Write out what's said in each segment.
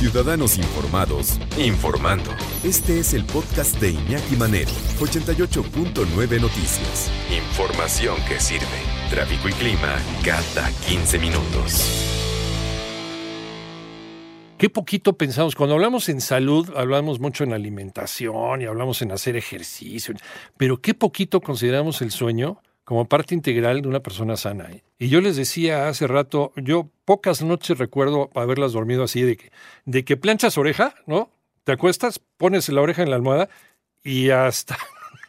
Ciudadanos Informados, informando. Este es el podcast de Iñaki Manero, 88.9 Noticias. Información que sirve. Tráfico y clima cada 15 minutos. Qué poquito pensamos. Cuando hablamos en salud, hablamos mucho en alimentación y hablamos en hacer ejercicio, pero qué poquito consideramos el sueño como parte integral de una persona sana. ¿eh? Y yo les decía hace rato, yo pocas noches recuerdo haberlas dormido así, de que, de que planchas oreja, ¿no? Te acuestas, pones la oreja en la almohada y hasta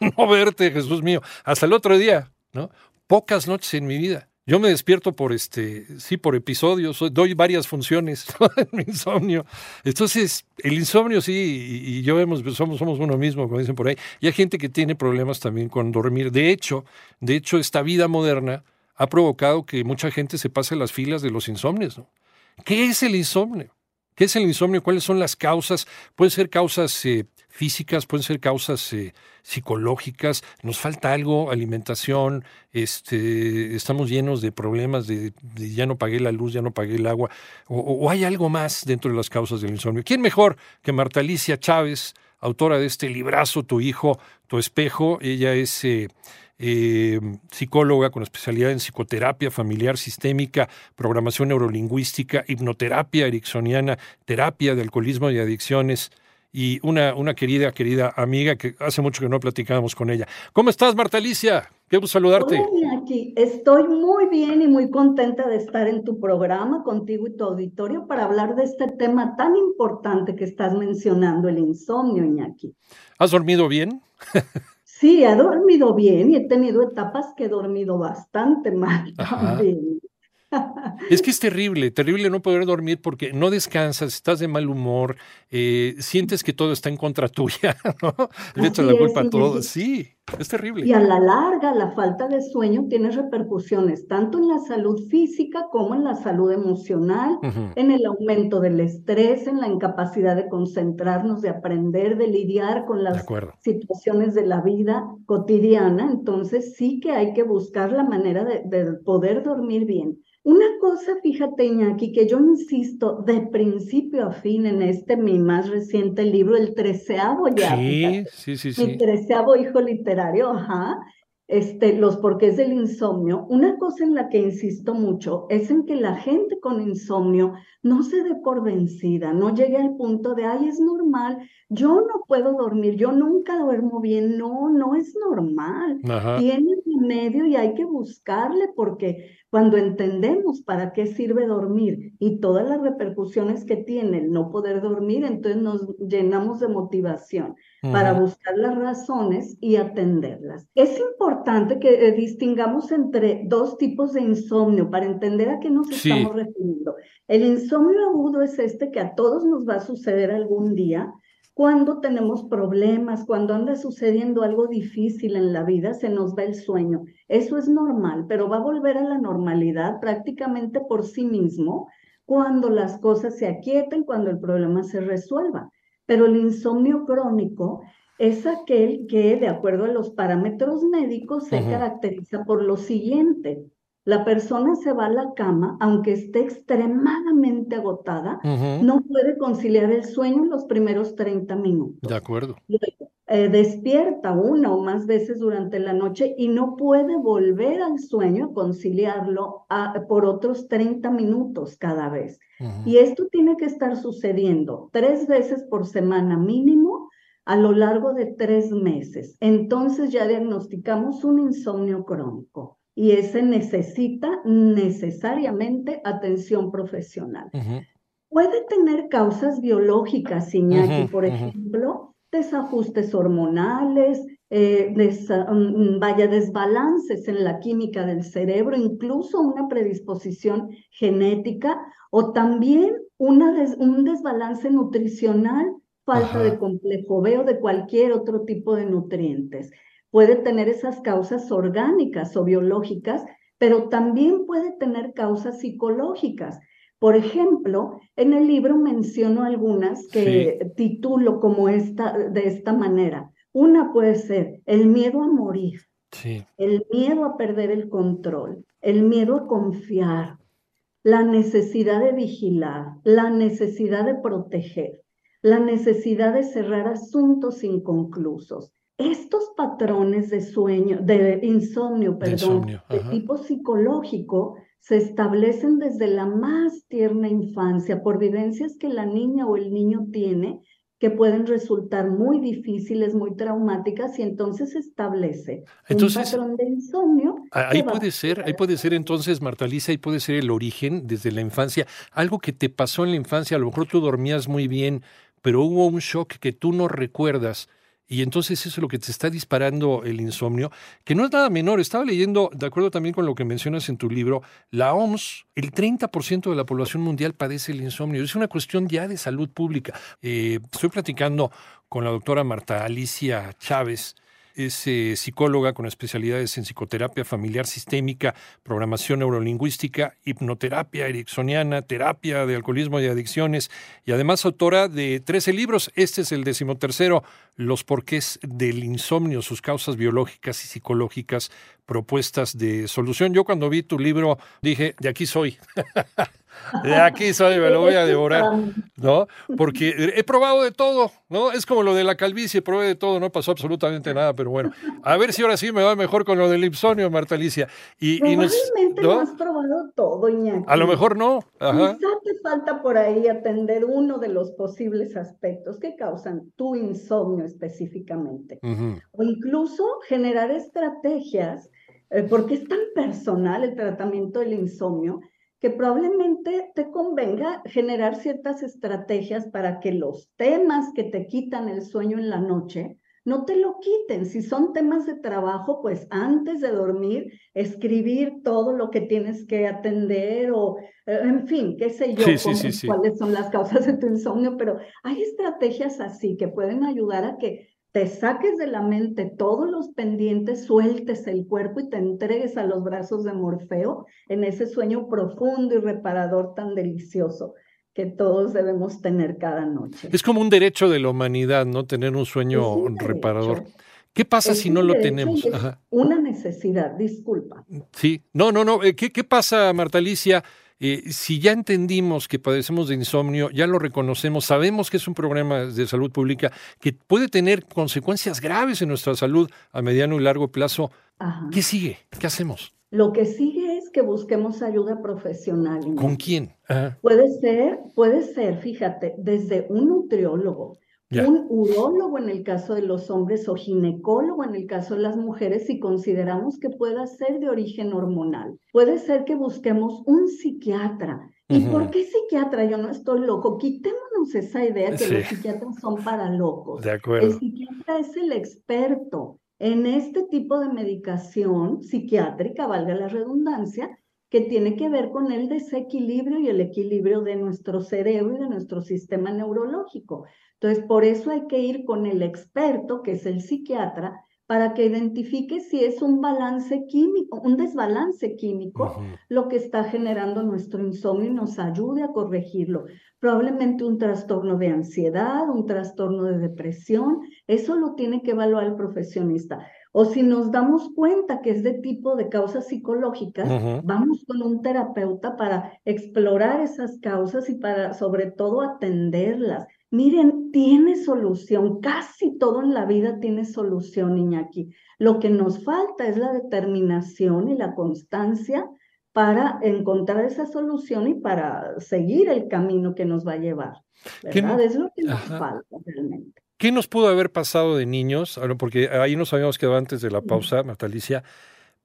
no verte, Jesús mío, hasta el otro día, ¿no? Pocas noches en mi vida. Yo me despierto por este, sí, por episodios, doy varias funciones en mi insomnio. Entonces, el insomnio sí, y, yo vemos, somos, somos uno mismo, como dicen por ahí. Y hay gente que tiene problemas también con dormir. De hecho, de hecho, esta vida moderna ha provocado que mucha gente se pase las filas de los insomnios. ¿no? ¿Qué es el insomnio? ¿Qué es el insomnio? ¿Cuáles son las causas? Pueden ser causas eh, físicas, pueden ser causas eh, psicológicas. Nos falta algo, alimentación, este, estamos llenos de problemas de, ya no pagué la luz, ya no pagué el agua, o, hay algo más dentro de las causas del insomnio. ¿Quién mejor que Marta Alicia Chávez, autora de este librazo, Tu hijo, tu espejo? Ella es... Eh, eh, psicóloga con especialidad en psicoterapia familiar sistémica, programación neurolingüística, hipnoterapia ericksoniana, terapia de alcoholismo y adicciones y una, una querida, querida amiga que hace mucho que no platicábamos con ella. ¿Cómo estás, Marta Alicia? Qué gusto saludarte. Hola, aquí. Estoy muy bien y muy contenta de estar en tu programa contigo y tu auditorio para hablar de este tema tan importante que estás mencionando, el insomnio, Iñaki. ¿Has dormido bien? Sí, he dormido bien y he tenido etapas que he dormido bastante mal también. Es que es terrible, terrible no poder dormir porque no descansas, estás de mal humor, eh, sientes que todo está en contra tuya, ¿no? Le echas la culpa a todo. Sí, es terrible. Y a la larga, la falta de sueño tiene repercusiones tanto en la salud física como en la salud emocional, en el aumento del estrés, en la incapacidad de concentrarnos, de aprender, de lidiar con las situaciones de la vida cotidiana. Entonces sí que hay que buscar la manera de poder dormir bien. Una cosa, fíjate, Iñaki, que yo insisto de principio a fin en este mi más reciente libro, el treceavo ya. Sí, sí, sí, sí. Mi treceavo hijo literario, ajá. Este, los porqués del insomnio. Una cosa en la que insisto mucho es en que la gente con insomnio no se dé por vencida, no llegue al punto de, ay, es normal, yo no puedo dormir, yo nunca duermo bien. No, no es normal. Tiene medio y hay que buscarle porque cuando entendemos para qué sirve dormir y todas las repercusiones que tiene el no poder dormir, entonces nos llenamos de motivación para buscar las razones y atenderlas. Es importante que eh, distingamos entre dos tipos de insomnio para entender a qué nos estamos refiriendo. El insomnio agudo es este que a todos nos va a suceder algún día cuando tenemos problemas, cuando anda sucediendo algo difícil en la vida, se nos va el sueño. Eso es normal, pero va a volver a la normalidad prácticamente por sí mismo cuando las cosas se aquieten, cuando el problema se resuelva. Pero el insomnio crónico es aquel que, de acuerdo a los parámetros médicos, se caracteriza por lo siguiente. La persona se va a la cama, aunque esté extremadamente agotada, no puede conciliar el sueño en los primeros 30 minutos. De acuerdo. Eh, despierta una o más veces durante la noche y no puede volver al sueño, conciliarlo por otros 30 minutos cada vez. Y esto tiene que estar sucediendo tres veces por semana mínimo a lo largo de tres meses. Entonces ya diagnosticamos un insomnio crónico y ese necesita necesariamente atención profesional. Puede tener causas biológicas, Iñaki, por ejemplo, desajustes hormonales, eh, mm, vaya desbalances en la química del cerebro, incluso una predisposición genética o también una un desbalance nutricional, falta de complejo B o de cualquier otro tipo de nutrientes puede tener esas causas orgánicas o biológicas, pero también puede tener causas psicológicas. Por ejemplo, en el libro menciono algunas que titulo como esta, de esta manera. Una puede ser el miedo a morir, el miedo a perder el control, el miedo a confiar, la necesidad de vigilar, la necesidad de proteger, la necesidad de cerrar asuntos inconclusos. Estos patrones de sueño, de insomnio, perdón, de, tipo psicológico, se establecen desde la más tierna infancia por vivencias que la niña o el niño tiene que pueden resultar muy difíciles, muy traumáticas, y entonces se establece un patrón de insomnio. Ahí puede ser, ahí puede ser entonces, Marta Lisa, ahí puede ser el origen desde la infancia, algo que te pasó en la infancia, a lo mejor tú dormías muy bien, pero hubo un shock que tú no recuerdas y entonces eso es lo que te está disparando el insomnio, que no es nada menor. Estaba leyendo, de acuerdo también con lo que mencionas en tu libro, la OMS, el 30% de la población mundial padece el insomnio. Es una cuestión ya de salud pública. Eh, estoy platicando con la doctora Marta Alicia Chávez, es eh, psicóloga con especialidades en psicoterapia familiar sistémica, programación neurolingüística, hipnoterapia ericksoniana, terapia de alcoholismo y adicciones, y además autora de 13 libros. Este es el decimotercero, Los porqués del insomnio, sus causas biológicas y psicológicas, propuestas de solución. Yo cuando vi tu libro dije, de aquí soy. De aquí soy, me lo voy a devorar, ¿no? Porque he probado de todo, ¿no? Es como lo de la calvicie, probé de todo, no pasó absolutamente nada, pero bueno, a ver si ahora sí me va mejor con lo del insomnio, Marta Alicia. Y, Probablemente ¿no? has probado todo, Iñaki. A lo mejor no. Ajá. Quizá te falta por ahí atender uno de los posibles aspectos que causan tu insomnio específicamente. O incluso generar estrategias, eh, porque es tan personal el tratamiento del insomnio, que probablemente te convenga generar ciertas estrategias para que los temas que te quitan el sueño en la noche no te lo quiten. Si son temas de trabajo, pues antes de dormir, escribir todo lo que tienes que atender o, eh, en fin, qué sé yo, cuáles son las causas de tu insomnio, pero hay estrategias así que pueden ayudar a que te saques de la mente todos los pendientes, sueltes el cuerpo y te entregues a los brazos de Morfeo en ese sueño profundo y reparador tan delicioso que todos debemos tener cada noche. Es como un derecho de la humanidad, ¿no? Tener un sueño reparador. ¿Qué pasa si no lo tenemos? Una necesidad, disculpa. Sí, no, no, no. Eh, ¿Qué, qué pasa, Marta Alicia? Eh, si ya entendimos que padecemos de insomnio, ya lo reconocemos, sabemos que es un problema de salud pública que puede tener consecuencias graves en nuestra salud a mediano y largo plazo, ¿qué sigue? ¿Qué hacemos? Lo que sigue es que busquemos ayuda profesional. ¿Con quién? Puede ser, puede ser, fíjate, desde un nutriólogo, un urólogo en el caso de los hombres o ginecólogo en el caso de las mujeres si consideramos que pueda ser de origen hormonal. Puede ser que busquemos un psiquiatra. ¿Y por qué psiquiatra? Yo no estoy loco. Quitémonos esa idea que los psiquiatras son para locos. De acuerdo. El psiquiatra es el experto en este tipo de medicación psiquiátrica, valga la redundancia, que tiene que ver con el desequilibrio y el equilibrio de nuestro cerebro y de nuestro sistema neurológico. Entonces, por eso hay que ir con el experto, que es el psiquiatra, para que identifique si es un balance químico, un desbalance químico, lo que está generando nuestro insomnio y nos ayude a corregirlo. Probablemente un trastorno de ansiedad, un trastorno de depresión, eso lo tiene que evaluar el profesionista. O si nos damos cuenta que es de tipo de causas psicológicas, vamos con un terapeuta para explorar esas causas y para sobre todo atenderlas. Miren, tiene solución, casi todo en la vida tiene solución, Iñaki. Lo que nos falta es la determinación y la constancia para encontrar esa solución y para seguir el camino que nos va a llevar. ¿Verdad? es lo que nos falta realmente. ¿Qué nos pudo haber pasado de niños? Porque ahí nos habíamos quedado antes de la pausa, Natalicia,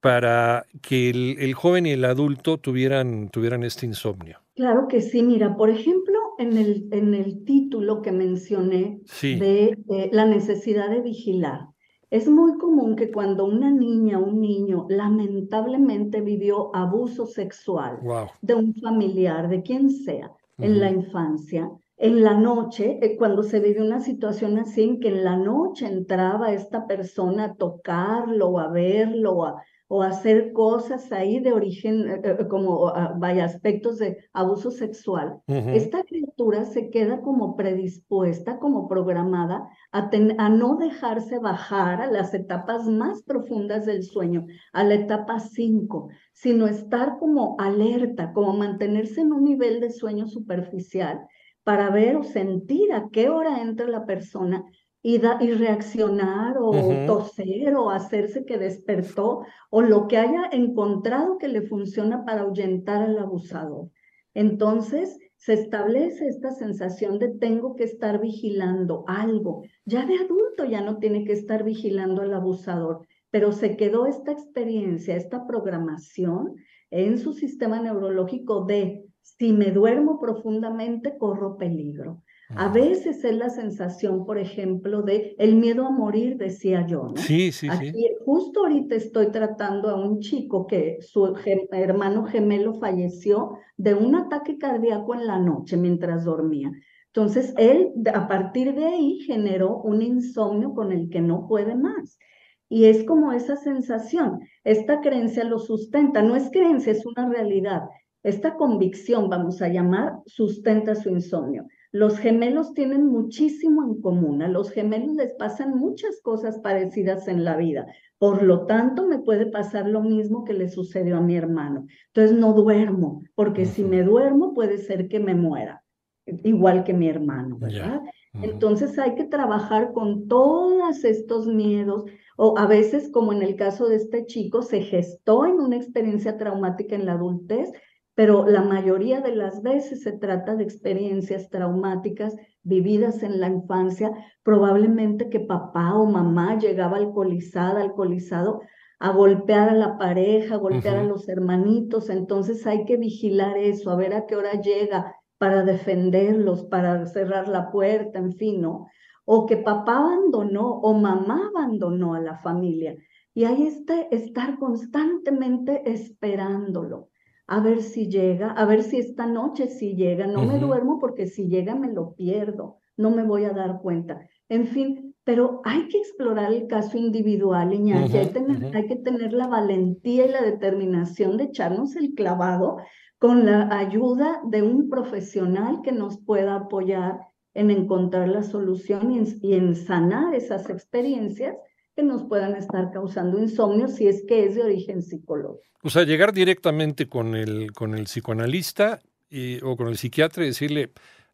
para que el, joven y el adulto tuvieran, tuvieran este insomnio. Claro que sí. Mira, por ejemplo, en el, en el título que mencioné de la necesidad de vigilar, es muy común que cuando una niña o un niño lamentablemente vivió abuso sexual de un familiar, de quien sea, en la infancia, en la noche, eh, cuando se vive una situación así, en que en la noche entraba esta persona a tocarlo, a verlo, a, o hacer cosas ahí de origen, eh, eh, como ah, vaya, aspectos de abuso sexual, esta criatura se queda como predispuesta, como programada a, a no dejarse bajar a las etapas más profundas del sueño, a la etapa 5, sino estar como alerta, como mantenerse en un nivel de sueño superficial para ver o sentir a qué hora entra la persona y, y reaccionar o toser o hacerse que despertó o lo que haya encontrado que le funciona para ahuyentar al abusador. Entonces se establece esta sensación de tengo que estar vigilando algo. Ya de adulto ya no tiene que estar vigilando al abusador, pero se quedó esta experiencia, esta programación en su sistema neurológico de si me duermo profundamente corro peligro. A veces es la sensación, por ejemplo, de el miedo a morir, decía yo, ¿no? Sí, sí, sí. Justo ahorita estoy tratando a un chico que su hermano gemelo falleció de un ataque cardíaco en la noche mientras dormía. Entonces, él a partir de ahí generó un insomnio con el que no puede más. Y es como esa sensación, esta creencia lo sustenta, no es creencia, es una realidad. Esta convicción, vamos a llamar, sustenta su insomnio. Los gemelos tienen muchísimo en común. A los gemelos les pasan muchas cosas parecidas en la vida. Por lo tanto, me puede pasar lo mismo que le sucedió a mi hermano. Entonces, no duermo, porque si me duermo puede ser que me muera, igual que mi hermano, ¿verdad? Entonces hay que trabajar con todos estos miedos, o a veces, como en el caso de este chico, se gestó en una experiencia traumática en la adultez, pero la mayoría de las veces se trata de experiencias traumáticas vividas en la infancia, probablemente que papá o mamá llegaba alcoholizada, alcoholizado, a golpear a la pareja, a golpear a los hermanitos, entonces hay que vigilar eso, a ver a qué hora llega para defenderlos, para cerrar la puerta, en fin, ¿no? O que papá abandonó o mamá abandonó a la familia. Y hay este estar constantemente esperándolo a ver si llega, a ver si esta noche sí llega. No me duermo porque si llega me lo pierdo, no me voy a dar cuenta. En fin, pero hay que explorar el caso individual, Iñaki. hay, hay que tener la valentía y la determinación de echarnos el clavado con la ayuda de un profesional que nos pueda apoyar en encontrar la solución y en sanar esas experiencias nos puedan estar causando insomnio si es que es de origen psicológico. O sea, llegar directamente con el, con el psicoanalista o con el psiquiatra y decirle,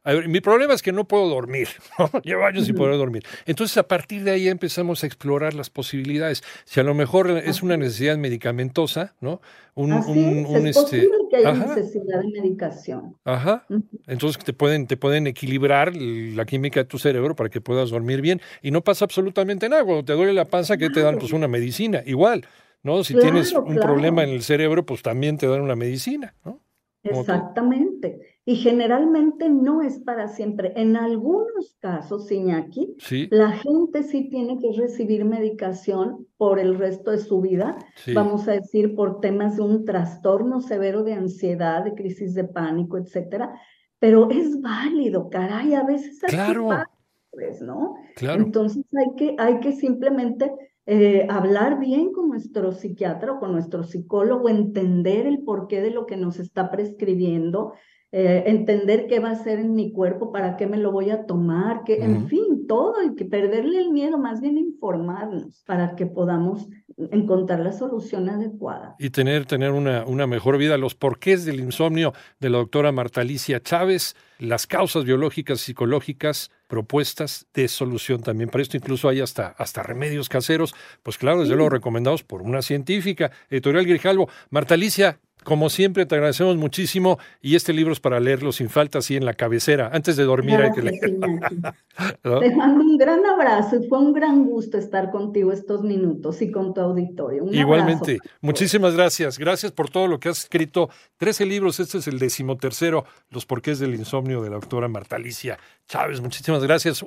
a ver, mi problema es que no puedo dormir, llevo años sin poder dormir. Entonces, a partir de ahí empezamos a explorar las posibilidades. Si a lo mejor es una necesidad medicamentosa, ¿no? Un, un, es, es este, que hay necesidad de medicación. Ajá. Entonces te pueden, te pueden equilibrar la química de tu cerebro para que puedas dormir bien. Y no pasa absolutamente nada. Cuando te duele la panza, que te dan? Pues una medicina. Igual, ¿no? Si tienes un problema en el cerebro, pues también te dan una medicina, ¿no? Exactamente. Y generalmente no es para siempre. En algunos casos, Iñaki, la gente sí tiene que recibir medicación por el resto de su vida, vamos a decir, por temas de un trastorno severo de ansiedad, de crisis de pánico, etcétera. Pero es válido, caray, a veces claro. ¿no? Claro. Entonces hay que, hay que simplemente eh, hablar bien con nuestro psiquiatra o con nuestro psicólogo, entender el porqué de lo que nos está prescribiendo, eh, entender qué va a hacer en mi cuerpo, para qué me lo voy a tomar, que, en fin, todo, y que perderle el miedo, más bien informarnos para que podamos encontrar la solución adecuada. Y tener, tener una, una mejor vida. Los porqués del insomnio de la doctora Marta Alicia Chávez, las causas biológicas, psicológicas, propuestas de solución también. Para esto incluso hay hasta, hasta remedios caseros, pues claro, desde luego recomendados por una científica, Editorial Grijalvo. Marta Alicia, como siempre, te agradecemos muchísimo y este libro es para leerlo sin falta, así en la cabecera. Antes de dormir hay que leerlo. Te mando un gran abrazo y fue un gran gusto estar contigo estos minutos y con tu auditorio. Igualmente, muchísimas gracias. Gracias por todo lo que has escrito. Trece libros, este es el decimotercero, Los porqués del insomnio de la doctora Marta Alicia Chávez. Muchísimas gracias.